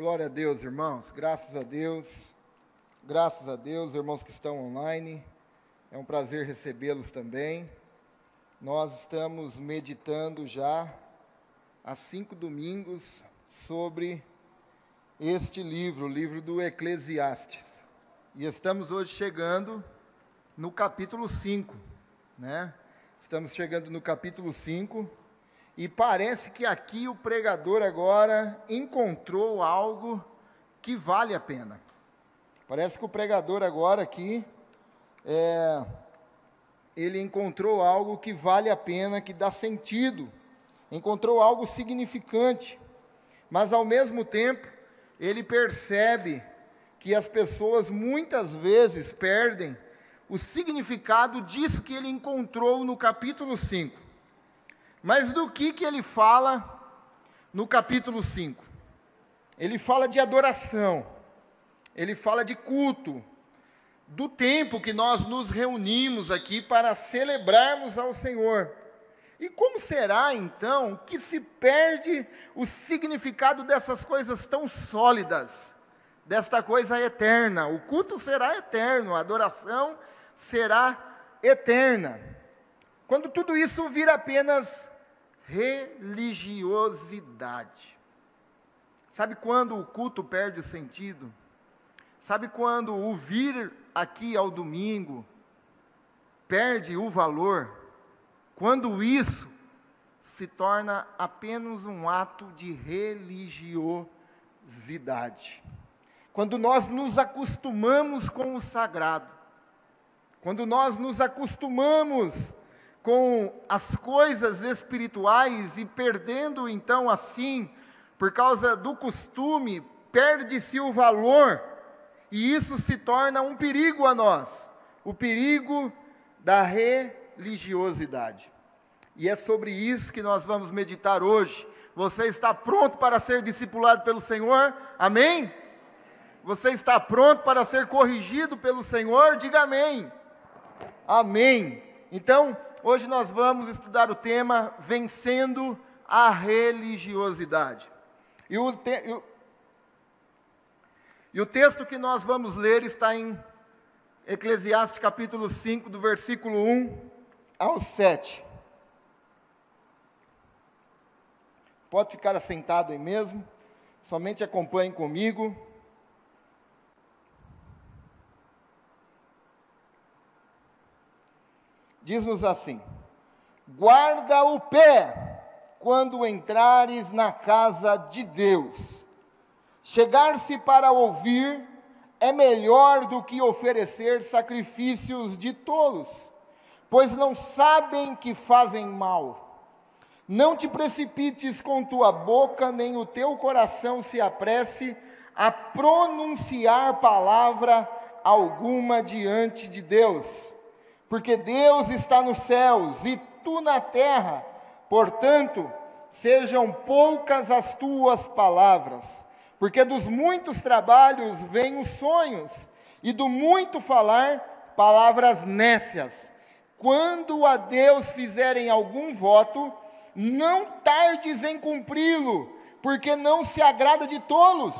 Glória a Deus, irmãos. Graças a Deus. Graças a Deus, irmãos que estão online. É um prazer recebê-los também. Nós estamos meditando já há cinco domingos sobre este livro, o livro do Eclesiastes. E estamos hoje chegando no capítulo 5, né? Estamos chegando no capítulo 5 e parece que aqui o pregador agora encontrou algo que vale a pena. Parece que o pregador agora aqui é, ele encontrou algo que vale a pena, que dá sentido, encontrou algo significante, mas ao mesmo tempo ele percebe que as pessoas muitas vezes perdem o significado disso que ele encontrou no capítulo 5. Mas do que, que ele fala no capítulo 5? Ele fala de adoração, ele fala de culto, do tempo que nós nos reunimos aqui para celebrarmos ao Senhor. E como será então que se perde o significado dessas coisas tão sólidas, desta coisa eterna? O culto será eterno, a adoração será eterna. Quando tudo isso vira apenas religiosidade. Sabe quando o culto perde o sentido? Sabe quando o vir aqui ao domingo perde o valor? Quando isso se torna apenas um ato de religiosidade. Quando nós nos acostumamos com o sagrado, quando nós nos acostumamos com as coisas espirituais e perdendo então assim, por causa do costume, perde-se o valor, e isso se torna um perigo a nós, o perigo da religiosidade. E é sobre isso que nós vamos meditar hoje. Você está pronto para ser discipulado pelo Senhor? Amém? Você está pronto para ser corrigido pelo Senhor? Diga amém. Amém. Então, hoje nós vamos estudar o tema Vencendo a Religiosidade. E o, te, e o, texto que nós vamos ler está em Eclesiastes capítulo 5, do versículo 1 ao 7. Pode ficar assentado aí mesmo, somente acompanhe comigo. Diz-nos assim: guarda o pé quando entrares na casa de Deus. Chegar-se para ouvir é melhor do que oferecer sacrifícios de tolos, pois não sabem que fazem mal. Não te precipites com tua boca, nem o teu coração se apresse a pronunciar palavra alguma diante de Deus porque Deus está nos céus e tu na terra. Portanto, sejam poucas as tuas palavras, porque dos muitos trabalhos vêm os sonhos, e do muito falar, palavras nécias. Quando a Deus fizerem algum voto, não tardes em cumpri-lo, porque não se agrada de tolos.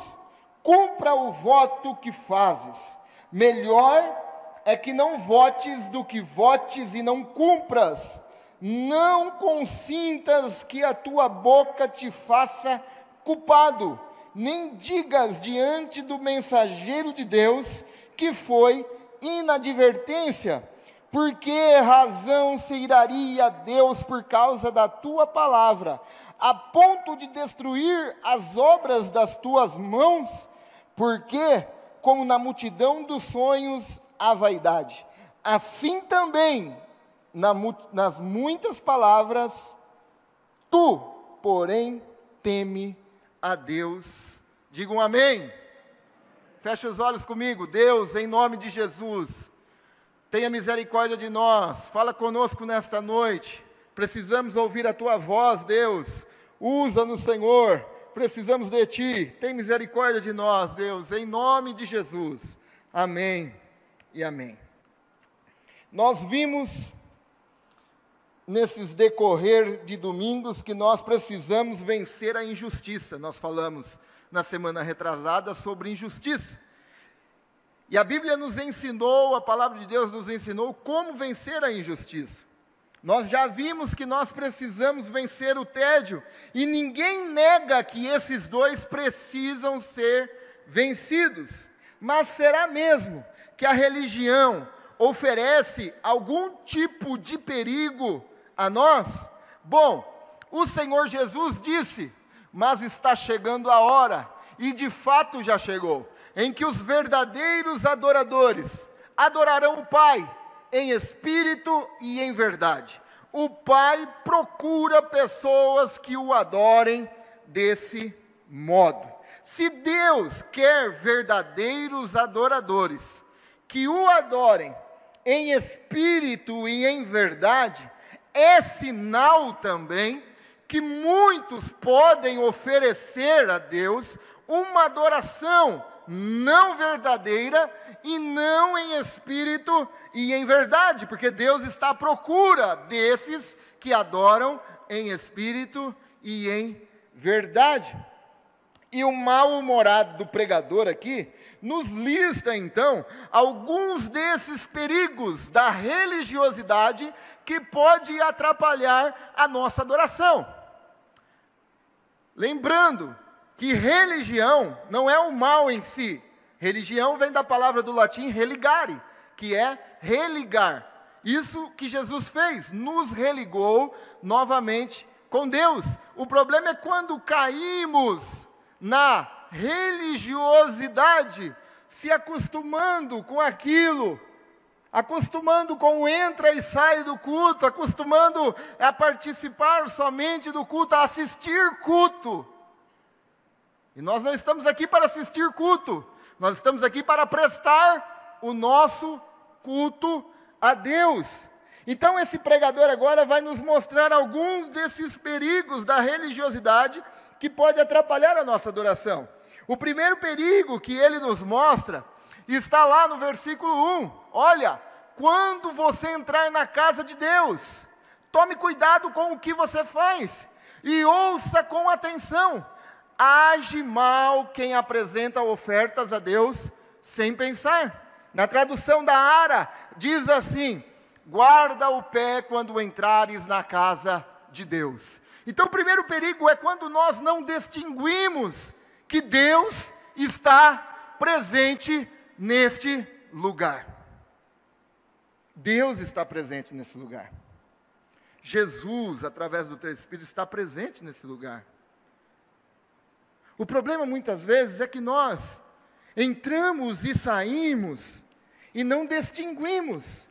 Cumpra o voto que fazes. Melhor é que não votes do que votes e não cumpras. Não consintas que a tua boca te faça culpado, nem digas diante do mensageiro de Deus que foi inadvertência, porque razão se iraria Deus por causa da tua palavra, a ponto de destruir as obras das tuas mãos? Porque, como na multidão dos sonhos a vaidade. Assim também, na, nas muitas palavras, tu, porém, teme a Deus. Diga um amém. Feche os olhos comigo. Deus, em nome de Jesus, tenha misericórdia de nós. Fala conosco nesta noite. Precisamos ouvir a tua voz, Deus. Usa-nos, Senhor. Precisamos de ti. Tem misericórdia de nós, Deus, em nome de Jesus. Amém e amém. Nós vimos nesses decorrer de domingos que nós precisamos vencer a injustiça. Nós falamos, na semana retrasada sobre injustiça. E a Bíblia nos ensinou, a palavra de Deus nos ensinou como vencer a injustiça. Nós já vimos que nós precisamos vencer o tédio, e ninguém nega que esses dois precisam ser vencidos. Mas será mesmo que a religião oferece algum tipo de perigo a nós? Bom, o Senhor Jesus disse: Mas está chegando a hora, e de fato já chegou, em que os verdadeiros adoradores adorarão o Pai em espírito e em verdade. O Pai procura pessoas que o adorem desse modo. Se Deus quer verdadeiros adoradores, que o adorem em espírito e em verdade, é sinal também que muitos podem oferecer a Deus uma adoração não verdadeira e não em espírito e em verdade, porque Deus está à procura desses que adoram em espírito e em verdade. E o mal-humorado do pregador aqui nos lista então alguns desses perigos da religiosidade que pode atrapalhar a nossa adoração. Lembrando que religião não é o mal em si. Religião vem da palavra do latim religare, que é religar. Isso que Jesus fez, nos religou novamente com Deus. O problema é quando caímos na religiosidade, se acostumando com aquilo, acostumando com o entra e sai do culto, acostumando a participar somente do culto, a assistir culto. E nós não estamos aqui para assistir culto, nós estamos aqui para prestar o nosso culto a Deus. Então, esse pregador agora vai nos mostrar alguns desses perigos da religiosidade que pode atrapalhar a nossa adoração. O primeiro perigo que ele nos mostra está lá no versículo 1. Olha, quando você entrar na casa de Deus, tome cuidado com o que você faz e ouça com atenção age mal quem apresenta ofertas a Deus sem pensar. Na tradução da Ara, diz assim: guarda o pé quando entrares na casa de Deus. Então, o primeiro perigo é quando nós não distinguimos que Deus está presente neste lugar. Deus está presente nesse lugar. Jesus, através do teu Espírito, está presente nesse lugar. O problema muitas vezes é que nós entramos e saímos e não distinguimos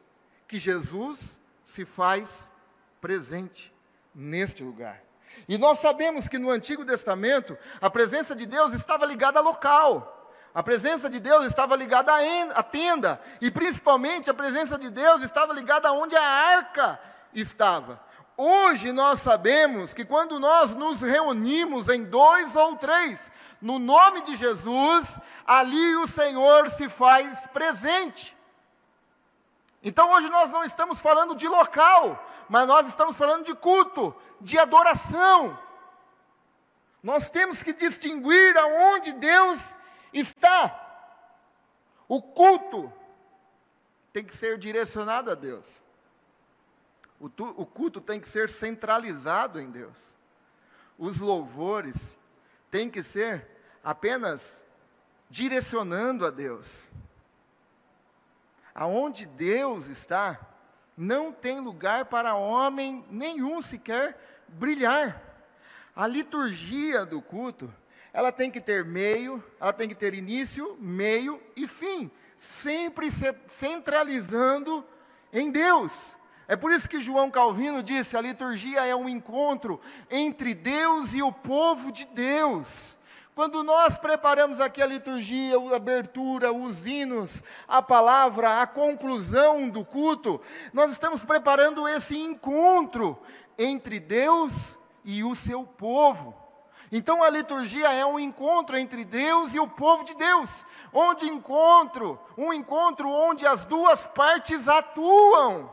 que Jesus se faz presente neste lugar. E nós sabemos que no Antigo Testamento a presença de Deus estava ligada a local. A presença de Deus estava ligada à tenda, e principalmente a presença de Deus estava ligada aonde a arca estava. Hoje nós sabemos que quando nós nos reunimos em dois ou três, no nome de Jesus, ali o Senhor se faz presente. Então hoje nós não estamos falando de local, mas nós estamos falando de culto, de adoração. Nós temos que distinguir aonde Deus está. O culto tem que ser direcionado a Deus. O, tu, o culto tem que ser centralizado em Deus. Os louvores têm que ser apenas direcionando a Deus. Aonde Deus está, não tem lugar para homem nenhum sequer brilhar. A liturgia do culto, ela tem que ter meio, ela tem que ter início, meio e fim, sempre centralizando em Deus. É por isso que João Calvino disse: a liturgia é um encontro entre Deus e o povo de Deus. Quando nós preparamos aqui a liturgia, a abertura, os hinos, a palavra, a conclusão do culto, nós estamos preparando esse encontro entre Deus e o seu povo. Então a liturgia é um encontro entre Deus e o povo de Deus, onde encontro, um encontro onde as duas partes atuam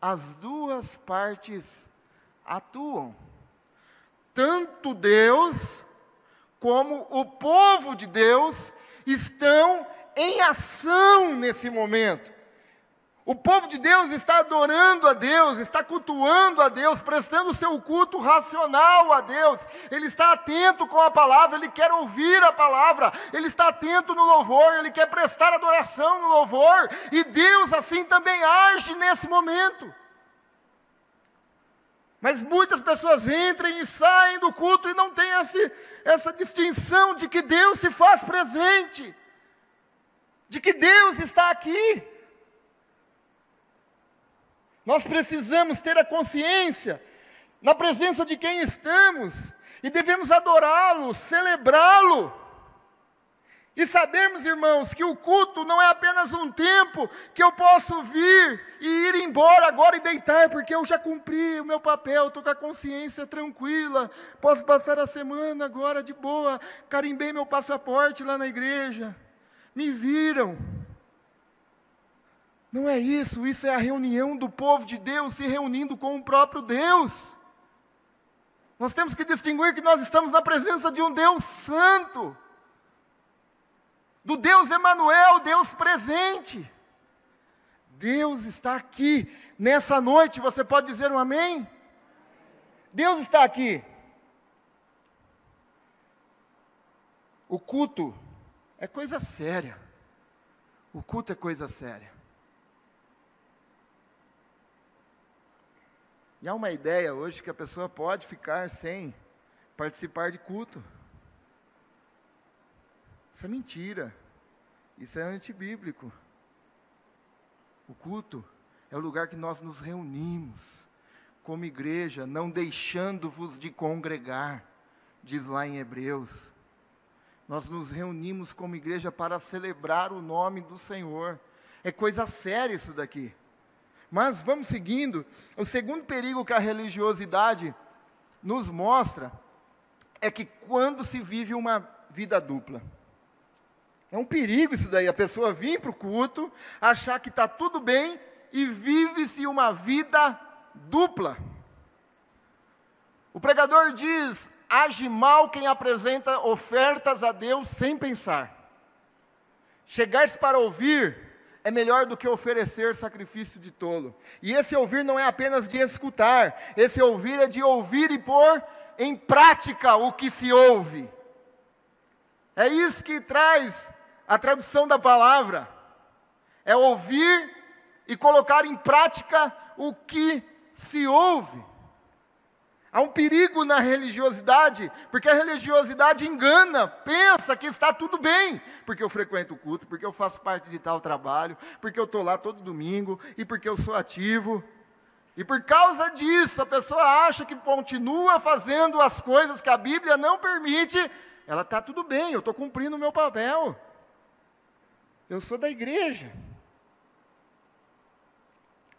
as duas partes atuam. Tanto Deus como o povo de Deus estão em ação nesse momento. O povo de Deus está adorando a Deus, está cultuando a Deus, prestando seu culto racional a Deus. Ele está atento com a palavra, ele quer ouvir a palavra, ele está atento no louvor, ele quer prestar adoração no louvor, e Deus assim também age nesse momento. Mas muitas pessoas entram e saem do culto e não têm esse, essa distinção de que Deus se faz presente, de que Deus está aqui. Nós precisamos ter a consciência na presença de quem estamos e devemos adorá-lo, celebrá-lo. E sabemos, irmãos, que o culto não é apenas um tempo que eu posso vir e ir embora agora e deitar, porque eu já cumpri o meu papel, estou com a consciência tranquila, posso passar a semana agora de boa, carimbei meu passaporte lá na igreja, me viram. Não é isso, isso é a reunião do povo de Deus se reunindo com o próprio Deus. Nós temos que distinguir que nós estamos na presença de um Deus santo do Deus Emanuel, Deus presente. Deus está aqui nessa noite, você pode dizer um amém? Deus está aqui. O culto é coisa séria. O culto é coisa séria. E há uma ideia hoje que a pessoa pode ficar sem participar de culto. Isso é mentira. Isso é antibíblico. O culto é o lugar que nós nos reunimos como igreja, não deixando-vos de congregar, diz lá em Hebreus. Nós nos reunimos como igreja para celebrar o nome do Senhor. É coisa séria isso daqui. Mas vamos seguindo. O segundo perigo que a religiosidade nos mostra é que quando se vive uma vida dupla. É um perigo isso daí, a pessoa vir para o culto, achar que está tudo bem e vive-se uma vida dupla. O pregador diz: age mal quem apresenta ofertas a Deus sem pensar. Chegar-se para ouvir é melhor do que oferecer sacrifício de tolo. E esse ouvir não é apenas de escutar, esse ouvir é de ouvir e pôr em prática o que se ouve. É isso que traz a tradução da palavra é ouvir e colocar em prática o que se ouve. Há um perigo na religiosidade, porque a religiosidade engana, pensa que está tudo bem, porque eu frequento o culto, porque eu faço parte de tal trabalho, porque eu estou lá todo domingo e porque eu sou ativo. E por causa disso, a pessoa acha que continua fazendo as coisas que a Bíblia não permite, ela está tudo bem, eu estou cumprindo o meu papel. Eu sou da igreja.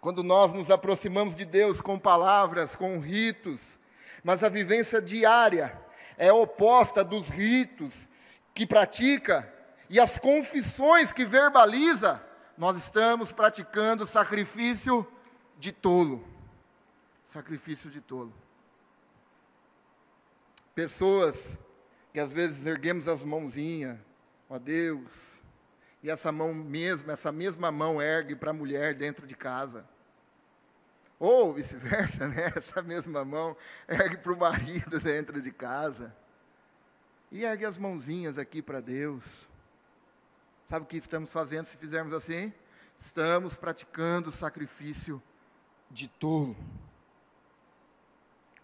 Quando nós nos aproximamos de Deus com palavras, com ritos, mas a vivência diária é oposta dos ritos que pratica e as confissões que verbaliza, nós estamos praticando sacrifício de tolo. Sacrifício de tolo. Pessoas que às vezes erguemos as mãozinhas, ó Deus, e essa mão mesma, essa mesma mão ergue para a mulher dentro de casa. Ou vice-versa, né? Essa mesma mão ergue para o marido dentro de casa. E ergue as mãozinhas aqui para Deus. Sabe o que estamos fazendo se fizermos assim? Estamos praticando o sacrifício de tolo.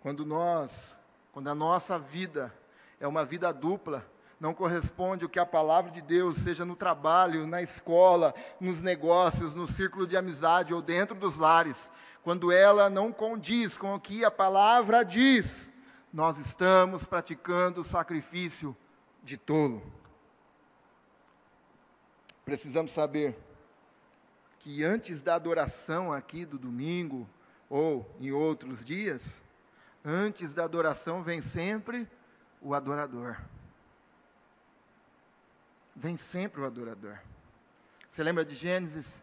Quando nós, quando a nossa vida é uma vida dupla, não corresponde o que a palavra de Deus, seja no trabalho, na escola, nos negócios, no círculo de amizade ou dentro dos lares, quando ela não condiz com o que a palavra diz, nós estamos praticando o sacrifício de tolo. Precisamos saber que antes da adoração aqui do domingo, ou em outros dias, antes da adoração vem sempre o adorador vem sempre o adorador. Você lembra de Gênesis,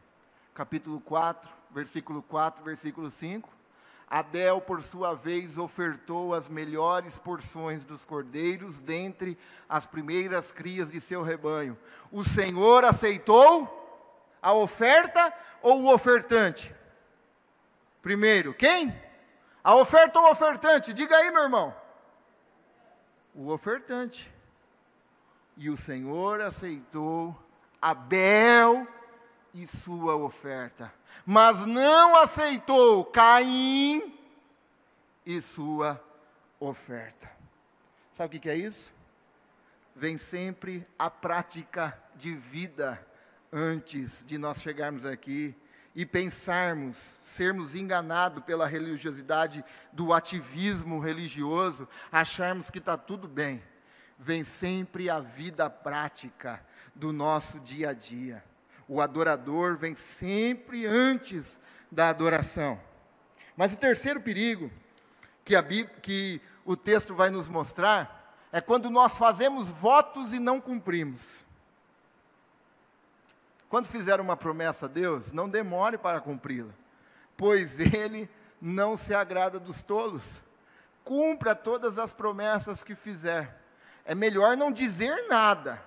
capítulo 4, versículo 4, versículo 5? Abel, por sua vez, ofertou as melhores porções dos cordeiros dentre as primeiras crias de seu rebanho. O Senhor aceitou a oferta ou o ofertante? Primeiro, quem? A oferta ou o ofertante? Diga aí, meu irmão. O ofertante. E o Senhor aceitou Abel e sua oferta, mas não aceitou Caim e sua oferta. Sabe o que é isso? Vem sempre a prática de vida antes de nós chegarmos aqui e pensarmos, sermos enganados pela religiosidade do ativismo religioso, acharmos que está tudo bem. Vem sempre a vida prática do nosso dia a dia. O adorador vem sempre antes da adoração. Mas o terceiro perigo que, Bíblia, que o texto vai nos mostrar é quando nós fazemos votos e não cumprimos. Quando fizer uma promessa a Deus, não demore para cumpri-la, pois Ele não se agrada dos tolos. Cumpra todas as promessas que fizer. É melhor não dizer nada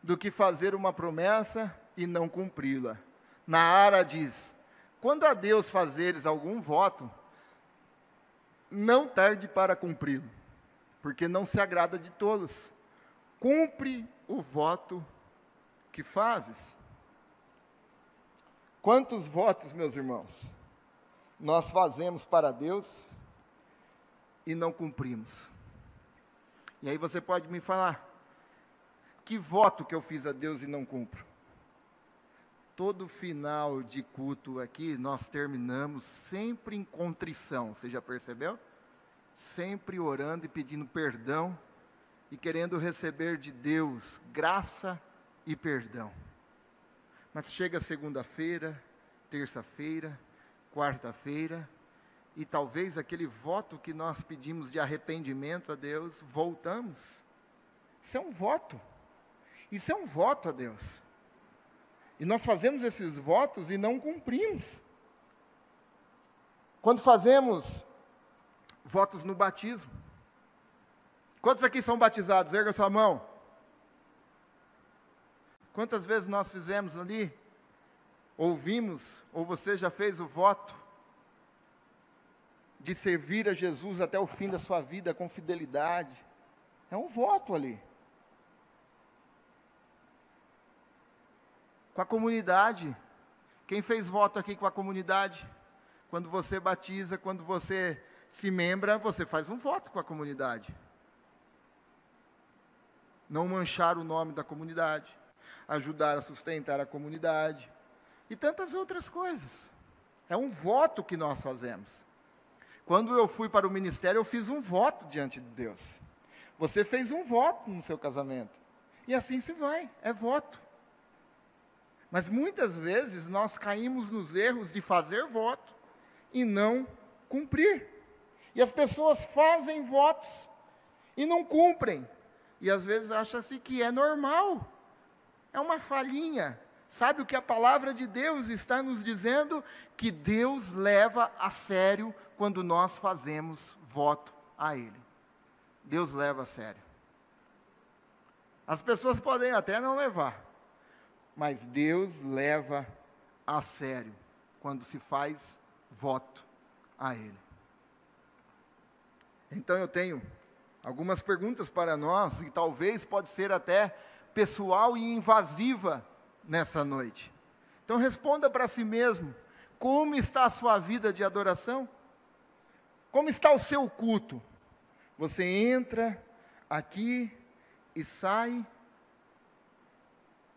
do que fazer uma promessa e não cumpri-la. Na Ara diz: quando a Deus fazeres algum voto, não tarde para cumpri-lo, porque não se agrada de todos. Cumpre o voto que fazes. Quantos votos, meus irmãos, nós fazemos para Deus e não cumprimos? E aí você pode me falar, que voto que eu fiz a Deus e não cumpro? Todo final de culto aqui, nós terminamos sempre em contrição, você já percebeu? Sempre orando e pedindo perdão e querendo receber de Deus graça e perdão. Mas chega segunda-feira, terça-feira, quarta-feira, e talvez aquele voto que nós pedimos de arrependimento a Deus, voltamos. Isso é um voto. Isso é um voto a Deus. E nós fazemos esses votos e não cumprimos. Quando fazemos votos no batismo. Quantos aqui são batizados? Erga sua mão. Quantas vezes nós fizemos ali? Ouvimos, ou você já fez o voto de servir a Jesus até o fim da sua vida com fidelidade. É um voto ali. com a comunidade. Quem fez voto aqui com a comunidade? Quando você batiza, quando você se membra, você faz um voto com a comunidade. Não manchar o nome da comunidade, ajudar a sustentar a comunidade e tantas outras coisas. É um voto que nós fazemos. Quando eu fui para o ministério, eu fiz um voto diante de Deus. Você fez um voto no seu casamento. E assim se vai, é voto. Mas muitas vezes nós caímos nos erros de fazer voto e não cumprir. E as pessoas fazem votos e não cumprem. E às vezes acha-se que é normal. É uma falhinha. Sabe o que a palavra de Deus está nos dizendo? Que Deus leva a sério quando nós fazemos voto a Ele. Deus leva a sério. As pessoas podem até não levar, mas Deus leva a sério quando se faz voto a Ele. Então eu tenho algumas perguntas para nós, e talvez pode ser até pessoal e invasiva nessa noite. Então responda para si mesmo: como está a sua vida de adoração? Como está o seu culto? Você entra aqui e sai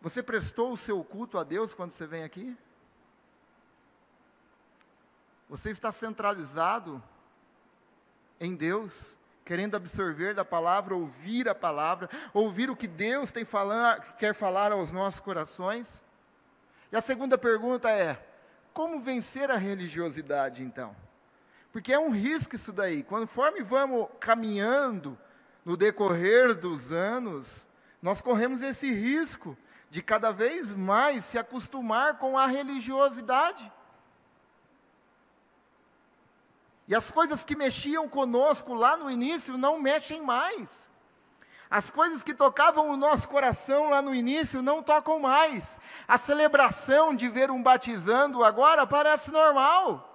você prestou o seu culto a Deus quando você vem aqui? Você está centralizado em Deus, querendo absorver da palavra, ouvir a palavra, ouvir o que Deus tem falar, quer falar aos nossos corações? E a segunda pergunta é: como vencer a religiosidade então? Porque é um risco isso daí. Conforme vamos caminhando no decorrer dos anos, nós corremos esse risco de cada vez mais se acostumar com a religiosidade. E as coisas que mexiam conosco lá no início não mexem mais. As coisas que tocavam o nosso coração lá no início não tocam mais. A celebração de ver um batizando agora parece normal.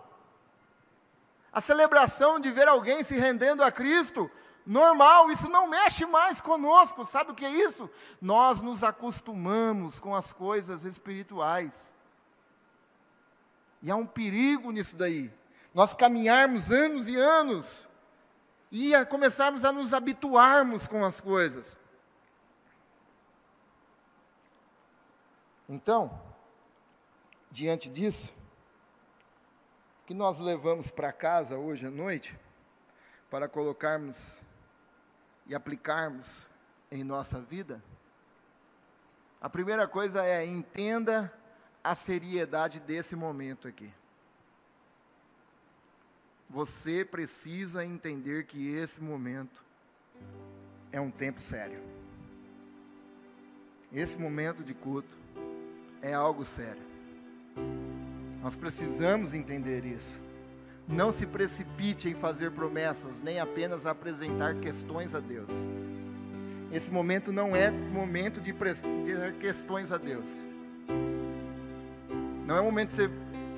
A celebração de ver alguém se rendendo a Cristo, normal, isso não mexe mais conosco. Sabe o que é isso? Nós nos acostumamos com as coisas espirituais. E há um perigo nisso daí. Nós caminharmos anos e anos e a começarmos a nos habituarmos com as coisas. Então, diante disso, que nós levamos para casa hoje à noite, para colocarmos e aplicarmos em nossa vida, a primeira coisa é entenda a seriedade desse momento aqui. Você precisa entender que esse momento é um tempo sério. Esse momento de culto é algo sério. Nós precisamos entender isso. Não se precipite em fazer promessas, nem apenas apresentar questões a Deus. Esse momento não é momento de apresentar questões a Deus. Não é momento de você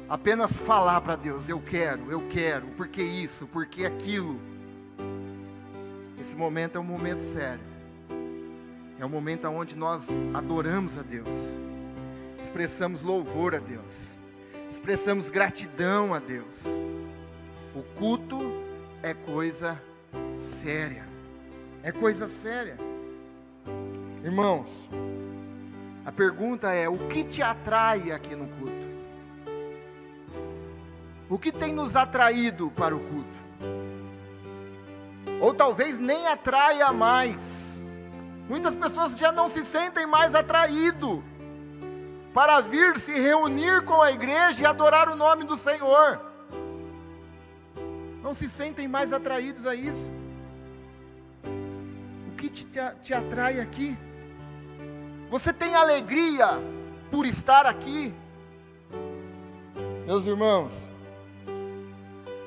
apenas falar para Deus: eu quero, eu quero, porque isso, porque aquilo. Esse momento é um momento sério. É um momento onde nós adoramos a Deus, expressamos louvor a Deus, expressamos gratidão a Deus. O culto é coisa séria, é coisa séria. Irmãos, a pergunta é: o que te atrai aqui no culto? O que tem nos atraído para o culto? Ou talvez nem atraia mais. Muitas pessoas já não se sentem mais atraído para vir se reunir com a igreja e adorar o nome do Senhor. Não se sentem mais atraídos a isso. O que te, te atrai aqui? Você tem alegria por estar aqui? Meus irmãos,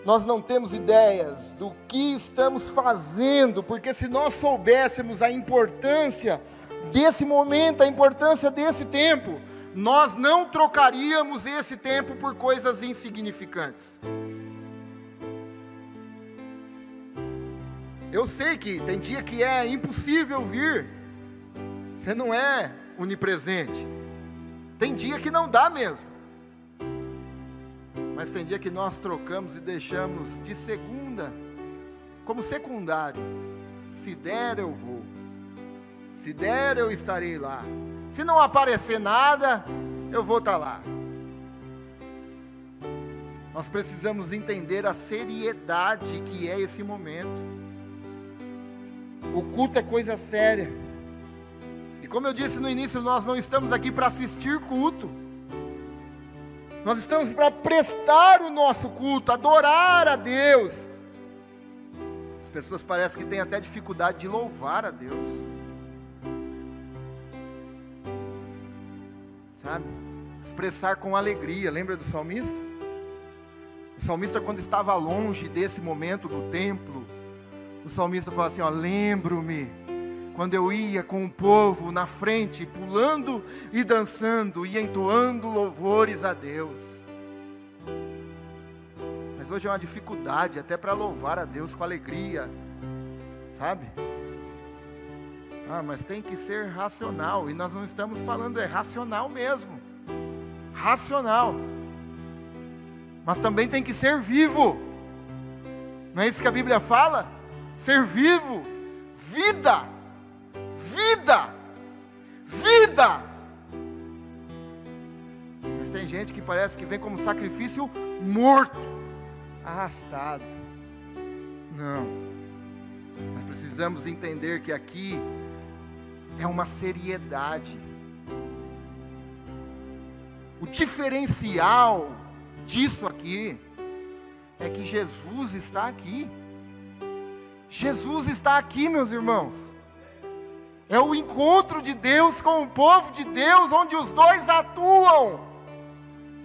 nós não temos ideias do que estamos fazendo, porque se nós soubéssemos a importância desse momento, a importância desse tempo, nós não trocaríamos esse tempo por coisas insignificantes. Eu sei que tem dia que é impossível vir, você não é onipresente, tem dia que não dá mesmo. Mas tem dia que nós trocamos e deixamos de segunda como secundário. Se der, eu vou. Se der, eu estarei lá. Se não aparecer nada, eu vou estar lá. Nós precisamos entender a seriedade que é esse momento. O culto é coisa séria. E como eu disse no início, nós não estamos aqui para assistir culto. Nós estamos para prestar o nosso culto, adorar a Deus. As pessoas parecem que têm até dificuldade de louvar a Deus. Sabe? Expressar com alegria. Lembra do salmista? O salmista, quando estava longe desse momento do templo, o salmista falou assim: Ó, lembro-me quando eu ia com o povo na frente, pulando e dançando e entoando louvores a Deus. Mas hoje é uma dificuldade até para louvar a Deus com alegria, sabe? Ah, mas tem que ser racional, e nós não estamos falando, é racional mesmo. Racional. Mas também tem que ser vivo. Não é isso que a Bíblia fala? Ser vivo, vida vida. Vida. Mas tem gente que parece que vem como sacrifício morto, arrastado. Não. Nós precisamos entender que aqui é uma seriedade. O diferencial disso aqui é que Jesus está aqui. Jesus está aqui, meus irmãos. É o encontro de Deus com o povo de Deus, onde os dois atuam.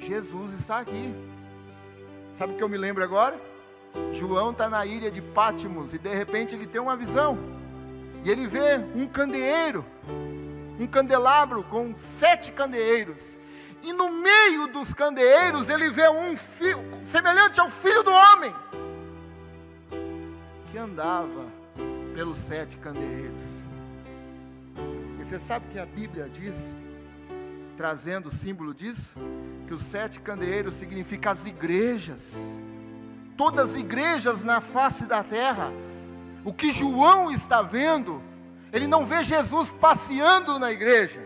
Jesus está aqui. Sabe o que eu me lembro agora? João está na ilha de Pátimos e de repente ele tem uma visão. E ele vê um candeeiro, um candelabro com sete candeeiros. E no meio dos candeeiros ele vê um filho, semelhante ao filho do homem, que andava pelos sete candeeiros. E você sabe que a Bíblia diz, trazendo o símbolo disso, que os sete candeeiros significam as igrejas, todas as igrejas na face da terra. O que João está vendo, ele não vê Jesus passeando na igreja,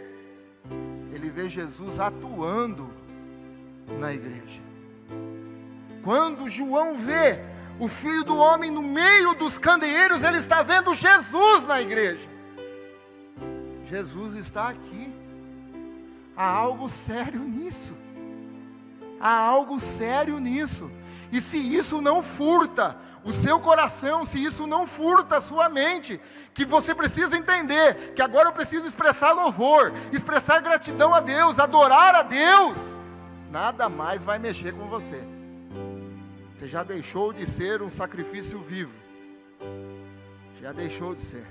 ele vê Jesus atuando na igreja. Quando João vê o filho do homem no meio dos candeeiros, ele está vendo Jesus na igreja. Jesus está aqui. Há algo sério nisso. Há algo sério nisso. E se isso não furta o seu coração, se isso não furta a sua mente, que você precisa entender que agora eu preciso expressar louvor, expressar gratidão a Deus, adorar a Deus, nada mais vai mexer com você. Você já deixou de ser um sacrifício vivo. Já deixou de ser.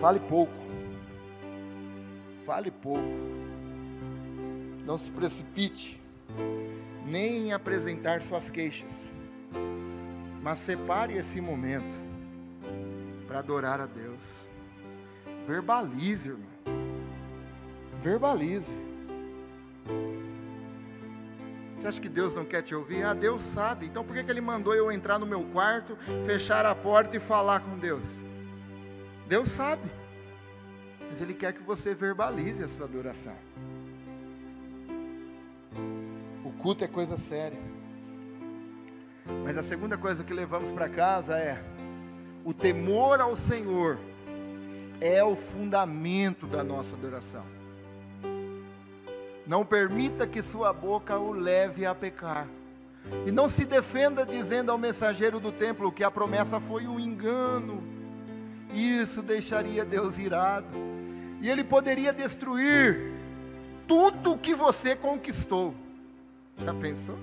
Fale pouco. Fale pouco. Não se precipite, nem em apresentar suas queixas. Mas separe esse momento para adorar a Deus. Verbalize, irmão. Verbalize. Você acha que Deus não quer te ouvir? Ah, Deus sabe. Então por que, que Ele mandou eu entrar no meu quarto, fechar a porta e falar com Deus? Deus sabe. Mas Ele quer que você verbalize a sua adoração. O culto é coisa séria. Mas a segunda coisa que levamos para casa é: o temor ao Senhor é o fundamento da nossa adoração. Não permita que sua boca o leve a pecar. E não se defenda dizendo ao mensageiro do templo que a promessa foi um engano isso deixaria Deus irado. E Ele poderia destruir tudo que você conquistou. Já pensou?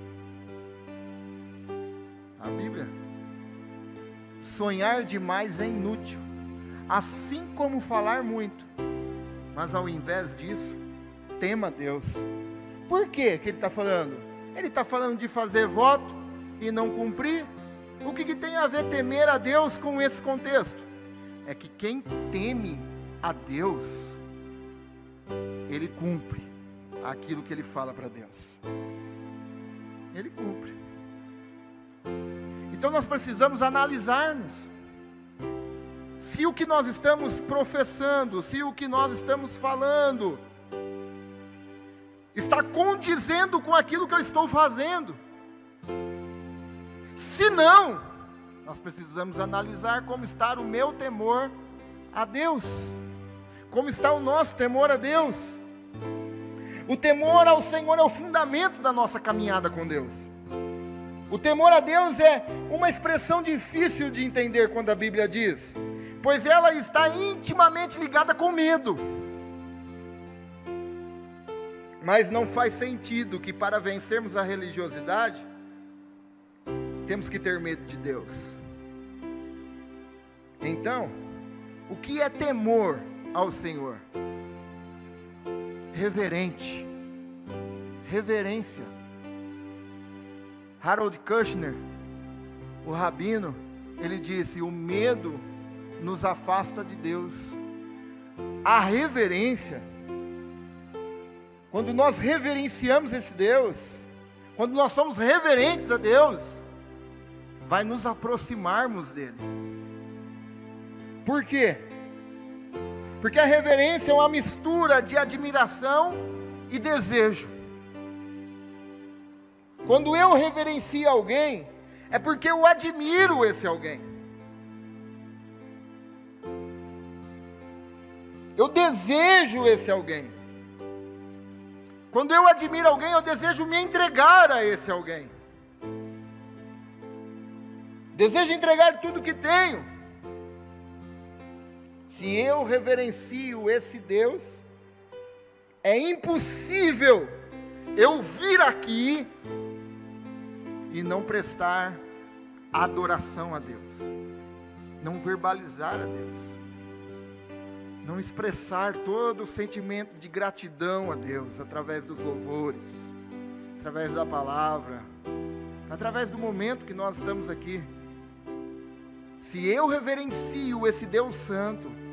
A Bíblia. Sonhar demais é inútil, assim como falar muito. Mas ao invés disso, tema Deus. Por que que ele está falando? Ele está falando de fazer voto e não cumprir. O que, que tem a ver temer a Deus com esse contexto? É que quem teme a Deus, ele cumpre aquilo que ele fala para Deus. Ele cumpre. Então nós precisamos analisar-nos. Se o que nós estamos professando, se o que nós estamos falando, está condizendo com aquilo que eu estou fazendo. Se não, nós precisamos analisar como está o meu temor a Deus, como está o nosso temor a Deus. O temor ao Senhor é o fundamento da nossa caminhada com Deus. O temor a Deus é uma expressão difícil de entender quando a Bíblia diz, pois ela está intimamente ligada com medo. Mas não faz sentido que para vencermos a religiosidade, temos que ter medo de Deus. Então, o que é temor ao Senhor? Reverente, reverência. Harold Kushner, o rabino, ele disse: o medo nos afasta de Deus. A reverência, quando nós reverenciamos esse Deus, quando nós somos reverentes a Deus, vai nos aproximarmos dele. Por quê? Porque a reverência é uma mistura de admiração e desejo. Quando eu reverencio alguém, é porque eu admiro esse alguém. Eu desejo esse alguém. Quando eu admiro alguém, eu desejo me entregar a esse alguém. Desejo entregar tudo que tenho Se eu reverencio esse Deus, é impossível eu vir aqui e não prestar adoração a Deus, não verbalizar a Deus, não expressar todo o sentimento de gratidão a Deus através dos louvores, através da palavra, através do momento que nós estamos aqui. Se eu reverencio esse Deus Santo,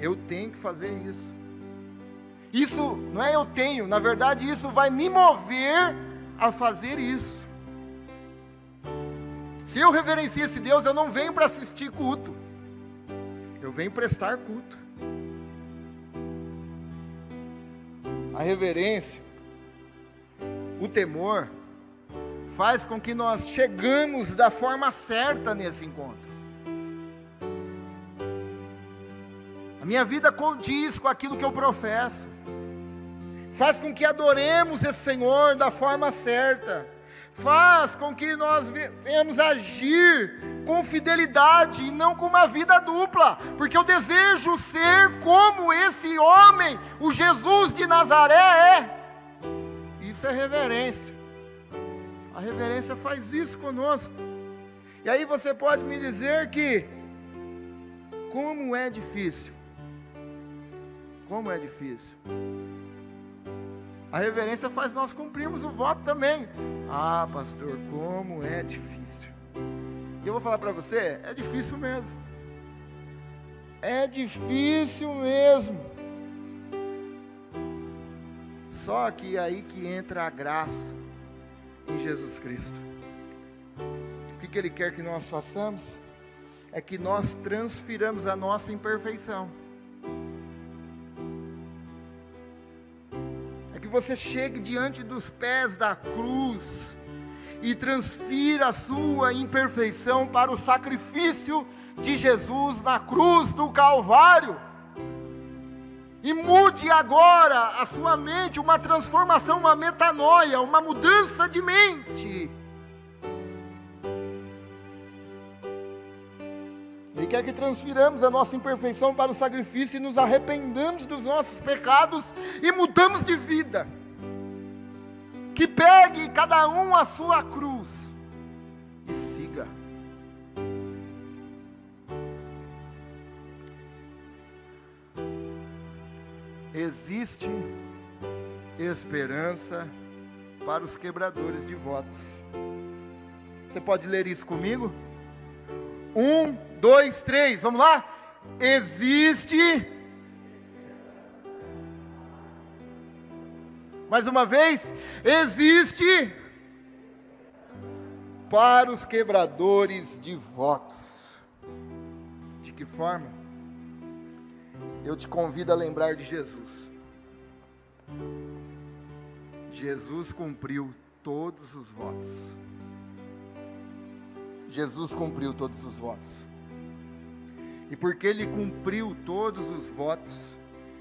eu tenho que fazer isso. Isso não é eu tenho, na verdade, isso vai me mover a fazer isso. Se eu reverencio esse Deus, eu não venho para assistir culto, eu venho prestar culto. A reverência, o temor, faz com que nós chegamos da forma certa nesse encontro. Minha vida condiz com aquilo que eu professo. Faz com que adoremos esse Senhor da forma certa. Faz com que nós venhamos agir com fidelidade e não com uma vida dupla, porque eu desejo ser como esse homem, o Jesus de Nazaré é. Isso é reverência. A reverência faz isso conosco. E aí você pode me dizer que, como é difícil, como é difícil. A reverência faz nós cumprirmos o voto também. Ah, pastor, como é difícil. E eu vou falar para você, é difícil mesmo. É difícil mesmo. Só que é aí que entra a graça em Jesus Cristo. O que, que Ele quer que nós façamos? É que nós transfiramos a nossa imperfeição. Você chegue diante dos pés da cruz e transfira a sua imperfeição para o sacrifício de Jesus na cruz do Calvário. E mude agora a sua mente, uma transformação, uma metanoia, uma mudança de mente. Quer que transfiramos a nossa imperfeição para o sacrifício e nos arrependamos dos nossos pecados e mudamos de vida. Que pegue cada um a sua cruz e siga. existe esperança para os quebradores de votos. Você pode ler isso comigo? Um, dois, três, vamos lá? Existe. Mais uma vez, existe para os quebradores de votos. De que forma? eu te convido a lembrar de Jesus. Jesus cumpriu todos os votos. Jesus cumpriu todos os votos. E porque ele cumpriu todos os votos,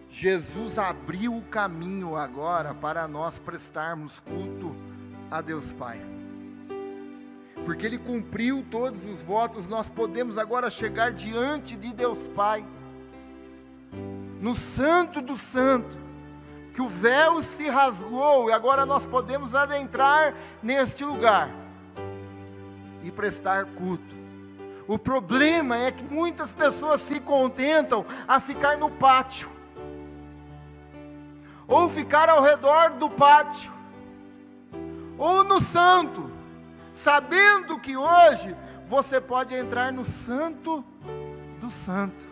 Jesus abriu o caminho agora para nós prestarmos culto a Deus Pai. Porque ele cumpriu todos os votos, nós podemos agora chegar diante de Deus Pai no Santo do Santo, que o véu se rasgou e agora nós podemos adentrar neste lugar e prestar culto. O problema é que muitas pessoas se contentam a ficar no pátio, ou ficar ao redor do pátio, ou no santo, sabendo que hoje você pode entrar no santo do santo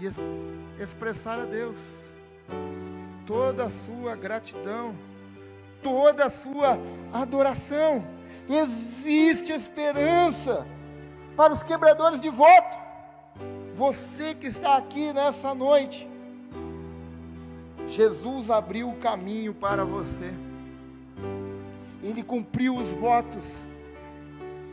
e expressar a Deus toda a sua gratidão, toda a sua adoração. Existe esperança para os quebradores de voto. Você que está aqui nessa noite, Jesus abriu o caminho para você. Ele cumpriu os votos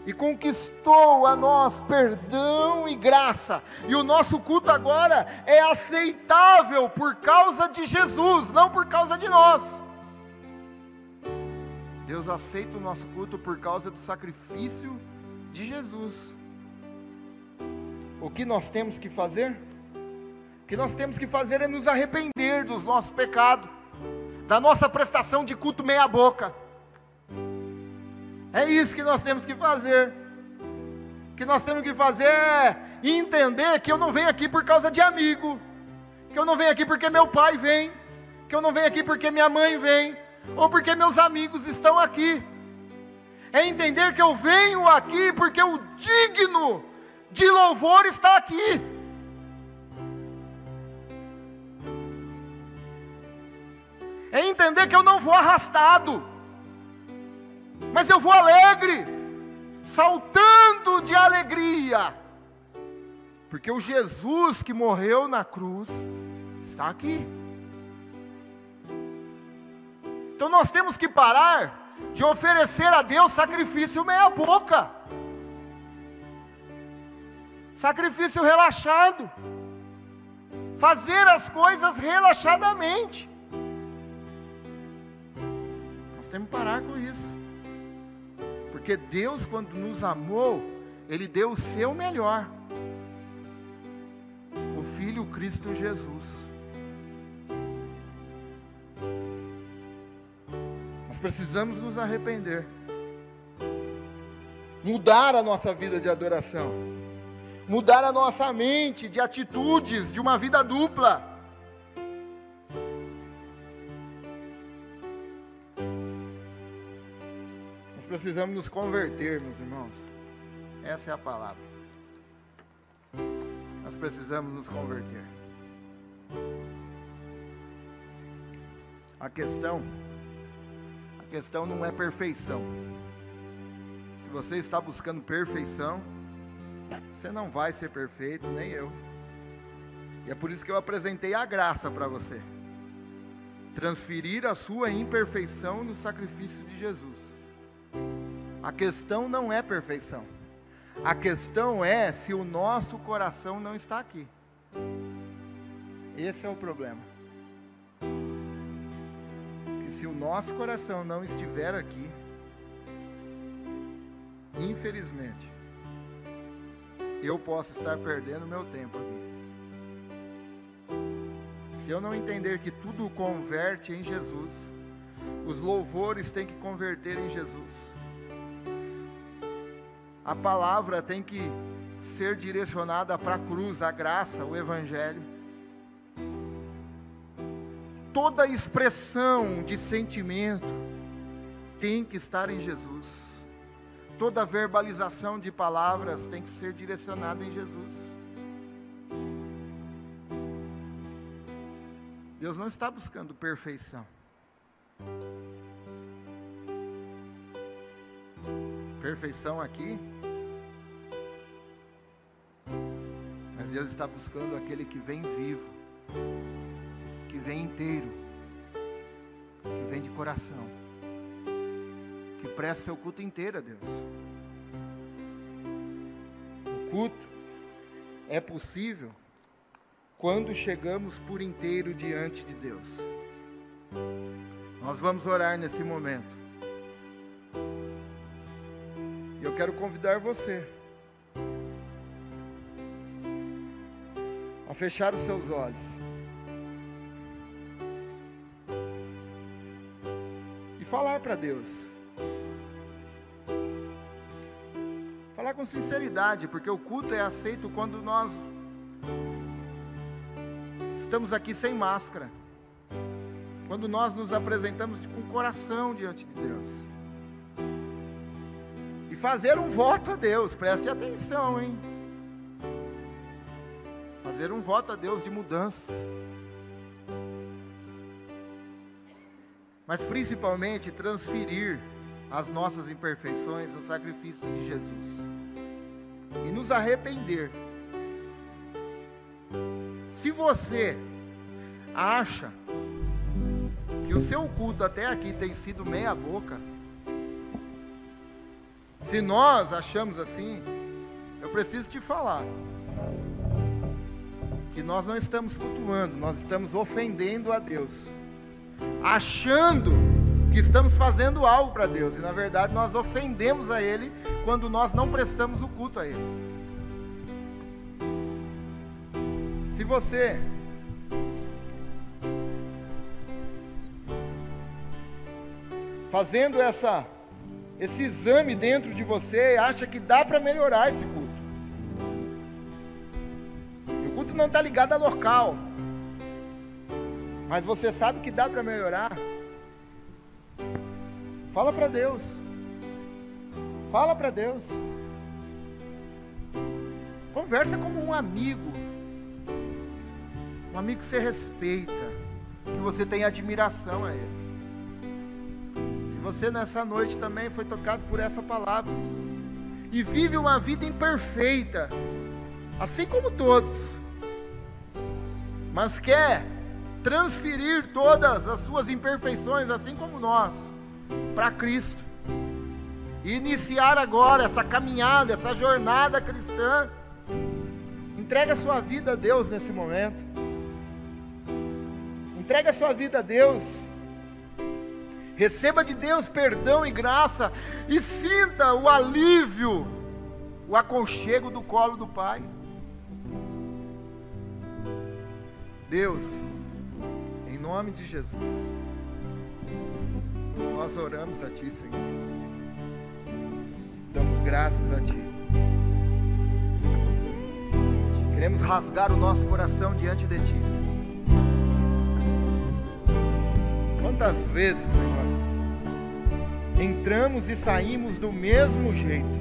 e conquistou a nós perdão e graça. E o nosso culto agora é aceitável por causa de Jesus, não por causa de nós. Deus aceita o nosso culto por causa do sacrifício de Jesus. o que nós temos que fazer? O que nós temos que fazer é nos arrepender dos nossos pecados, da nossa prestação de culto meia-boca. É isso que nós temos que fazer. O que nós temos que fazer é entender que eu não venho aqui por causa de amigo, que eu não venho aqui porque meu pai vem, que eu não venho aqui porque minha mãe vem, ou porque meus amigos estão aqui. É entender que eu venho aqui porque o digno de louvor está aqui. é entender que eu não vou arrastado, mas eu vou alegre, saltando de alegria, porque o Jesus que morreu na cruz está aqui. Então nós temos que parar de oferecer a Deus sacrifício meia-boca, sacrifício relaxado, fazer as coisas relaxadamente. temos que parar com isso. Porque Deus, quando nos amou, Ele deu o seu melhor. O Filho Cristo Jesus. Nós precisamos nos arrepender. Mudar a nossa vida de adoração. Mudar a nossa mente de atitudes de uma vida dupla precisamos nos converter, meus irmãos. Essa é a palavra. Nós precisamos nos converter. A questão, questão não é perfeição. Se você está buscando perfeição, você não vai ser perfeito, nem eu. E é por isso que eu apresentei a graça para você. Transferir a sua imperfeição no sacrifício de Jesus. A questão não é perfeição. A questão é se o nosso coração não está aqui. Esse é o problema. Se o nosso coração não estiver aqui, infelizmente, eu posso estar perdendo meu tempo aqui. Se eu não entender que tudo converte em Jesus, os louvores têm que converter em Jesus a palavra tem que ser direcionada para a cruz, a graça, o Evangelho. Toda expressão de sentimento tem que estar em Jesus. Toda verbalização de palavras tem que ser direcionada em Jesus. Deus não está buscando perfeição. Perfeição aqui Mas Deus está buscando aquele que vem vivo, vem inteiro, que vem de coração, que presta seu culto inteiro a Deus. O culto é possível quando chegamos por inteiro diante de Deus. Nós vamos orar nesse momento. E eu quero convidar você fechar os seus olhos. Falar para Deus. Falar com sinceridade, porque o culto é aceito quando nós estamos aqui sem máscara. Quando nós nos apresentamos com coração diante de Deus. E fazer um voto a Deus, preste atenção, hein? fazer um voto a Deus de mudança. Mas principalmente transferir as nossas imperfeições no sacrifício de Jesus. E nos arrepender. Se você acha que o seu culto até aqui tem sido meia boca, se nós achamos assim, eu preciso te falar que nós não estamos cultuando, nós estamos ofendendo a Deus, achando que estamos fazendo algo para Deus, e na verdade nós ofendemos a Ele quando nós não prestamos o culto a Ele. Se você fazendo essa esse exame dentro de você, acha que dá para melhorar esse culto. o culto não está ligado a local. Mas você sabe que dá para melhorar. Fala para Deus. Fala para Deus. Conversa como um amigo. Um amigo que você respeita, que você tem admiração a ele. Se você nessa noite também foi tocado por essa palavra e vive uma vida imperfeita, assim como todos, mas quer transferir todas as suas imperfeições, assim como nós, para Cristo. E iniciar agora essa caminhada, essa jornada cristã. Entrega a sua vida a Deus nesse momento. Entrega a sua vida a Deus. Receba de Deus perdão e graça e sinta o alívio, o aconchego do colo do Pai. Deus, nome de Jesus, nós oramos a Ti, Senhor. Damos graças a Ti. Queremos rasgar o nosso coração diante de Ti. Quantas vezes, Senhor, entramos e saímos do mesmo jeito,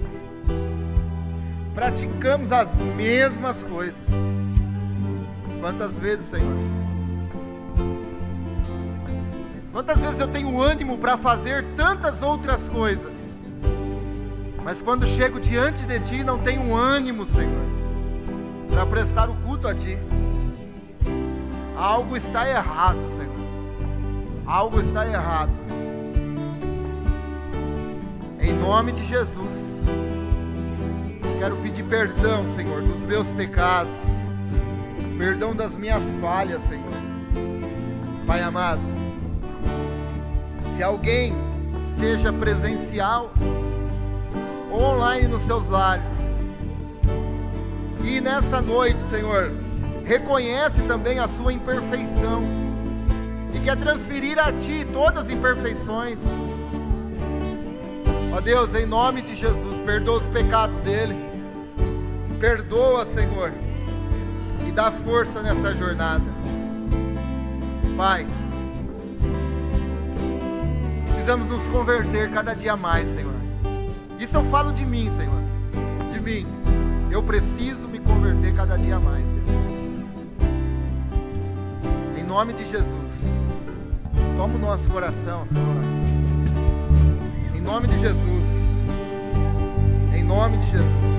praticamos as mesmas coisas. Quantas vezes, Senhor, Quantas vezes eu tenho ânimo para fazer tantas outras coisas, mas quando chego diante de Ti não tenho ânimo, Senhor, para prestar o culto a Ti. Algo está errado, Senhor. Algo está errado. Em nome de Jesus, quero pedir perdão, Senhor, dos meus pecados, perdão das minhas falhas, Senhor. Pai amado, se alguém seja presencial ou online nos seus lares, e nessa noite, Senhor, reconhece também a sua imperfeição e quer transferir a Ti todas as imperfeições. Ó Deus, em nome de Jesus, perdoa os pecados dele, perdoa, Senhor, e dá força nessa jornada. Pai, precisamos nos converter cada dia mais, Senhor. Isso eu falo de mim, Senhor. De mim. Eu preciso me converter cada dia mais, Deus. Em nome de Jesus. Toma o nosso coração, Senhor. Em nome de Jesus. Em nome de Jesus.